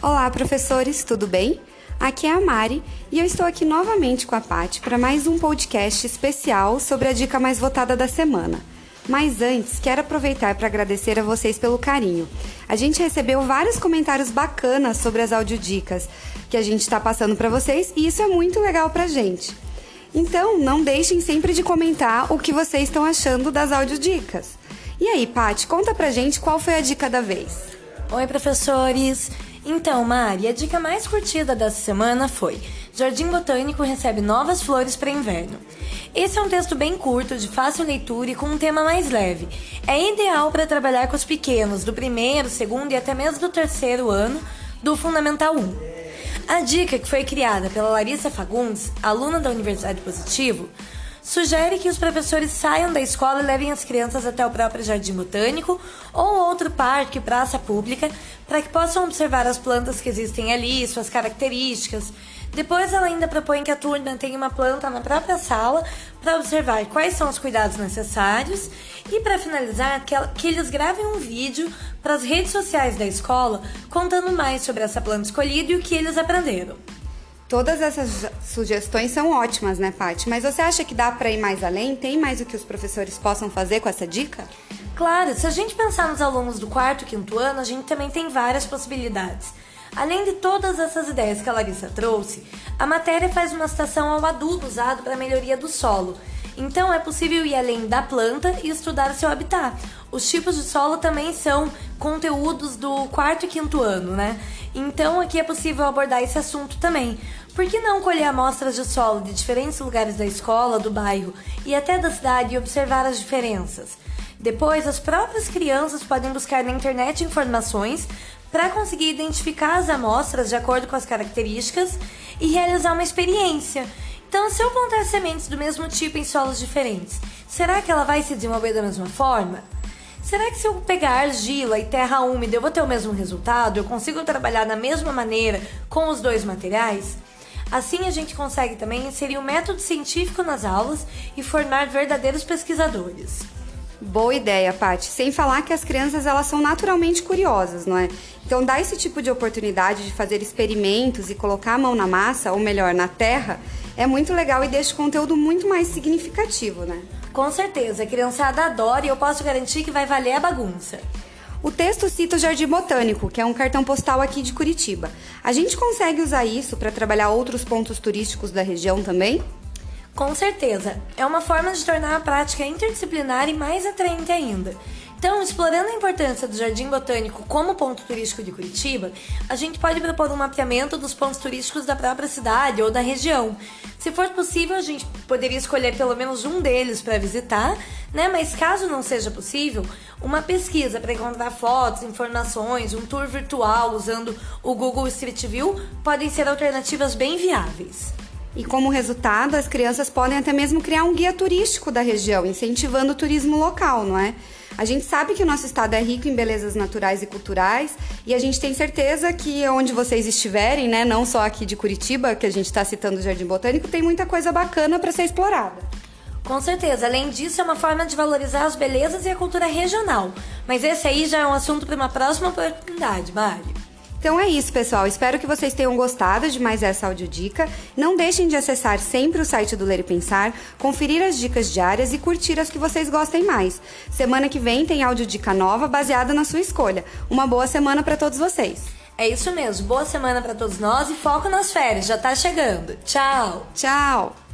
Olá, professores, tudo bem? Aqui é a Mari e eu estou aqui novamente com a Paty para mais um podcast especial sobre a dica mais votada da semana. Mas antes, quero aproveitar para agradecer a vocês pelo carinho. A gente recebeu vários comentários bacanas sobre as audiodicas que a gente está passando para vocês e isso é muito legal para a gente. Então, não deixem sempre de comentar o que vocês estão achando das audiodicas. E aí, Paty, conta pra gente qual foi a dica da vez. Oi, professores! Então, Mari, a dica mais curtida dessa semana foi: Jardim Botânico recebe novas flores para inverno. Esse é um texto bem curto, de fácil leitura e com um tema mais leve. É ideal para trabalhar com os pequenos do primeiro, segundo e até mesmo do terceiro ano do Fundamental 1. A dica, que foi criada pela Larissa Fagundes, aluna da Universidade Positivo, sugere que os professores saiam da escola e levem as crianças até o próprio jardim botânico ou outro parque, praça pública, para que possam observar as plantas que existem ali, suas características. Depois, ela ainda propõe que a turma tenha uma planta na própria sala para observar quais são os cuidados necessários e, para finalizar, que, ela, que eles gravem um vídeo para as redes sociais da escola contando mais sobre essa planta escolhida e o que eles aprenderam. Todas essas sugestões são ótimas, né, Paty? Mas você acha que dá para ir mais além? Tem mais o que os professores possam fazer com essa dica? Claro, se a gente pensar nos alunos do quarto e quinto ano, a gente também tem várias possibilidades. Além de todas essas ideias que a Larissa trouxe, a matéria faz uma citação ao adubo usado para a melhoria do solo. Então é possível ir além da planta e estudar seu habitat. Os tipos de solo também são conteúdos do quarto e quinto ano, né? Então aqui é possível abordar esse assunto também. Por que não colher amostras de solo de diferentes lugares da escola, do bairro e até da cidade e observar as diferenças? Depois, as próprias crianças podem buscar na internet informações para conseguir identificar as amostras de acordo com as características e realizar uma experiência. Então, se eu plantar sementes do mesmo tipo em solos diferentes, será que ela vai se desenvolver da mesma forma? Será que se eu pegar argila e terra úmida eu vou ter o mesmo resultado? Eu consigo trabalhar da mesma maneira com os dois materiais? Assim a gente consegue também inserir o um método científico nas aulas e formar verdadeiros pesquisadores. Boa ideia, Paty. Sem falar que as crianças elas são naturalmente curiosas, não é? Então dar esse tipo de oportunidade de fazer experimentos e colocar a mão na massa, ou melhor, na terra, é muito legal e deixa o conteúdo muito mais significativo, né? Com certeza, a criançada adora e eu posso garantir que vai valer a bagunça. O texto cita o Jardim Botânico, que é um cartão postal aqui de Curitiba. A gente consegue usar isso para trabalhar outros pontos turísticos da região também? Com certeza, é uma forma de tornar a prática interdisciplinar e mais atraente ainda. Então, explorando a importância do Jardim Botânico como ponto turístico de Curitiba, a gente pode propor um mapeamento dos pontos turísticos da própria cidade ou da região. Se for possível, a gente poderia escolher pelo menos um deles para visitar, né? Mas caso não seja possível, uma pesquisa para encontrar fotos, informações, um tour virtual usando o Google Street View podem ser alternativas bem viáveis. E como resultado, as crianças podem até mesmo criar um guia turístico da região, incentivando o turismo local, não é? A gente sabe que o nosso estado é rico em belezas naturais e culturais e a gente tem certeza que onde vocês estiverem, né, não só aqui de Curitiba, que a gente está citando o Jardim Botânico, tem muita coisa bacana para ser explorada. Com certeza. Além disso, é uma forma de valorizar as belezas e a cultura regional. Mas esse aí já é um assunto para uma próxima oportunidade, Mário. Então é isso, pessoal. Espero que vocês tenham gostado de mais essa audiodica. Não deixem de acessar sempre o site do Ler e Pensar, conferir as dicas diárias e curtir as que vocês gostem mais. Semana que vem tem audiodica nova baseada na sua escolha. Uma boa semana para todos vocês. É isso mesmo. Boa semana para todos nós e foco nas férias. Já tá chegando. Tchau. Tchau.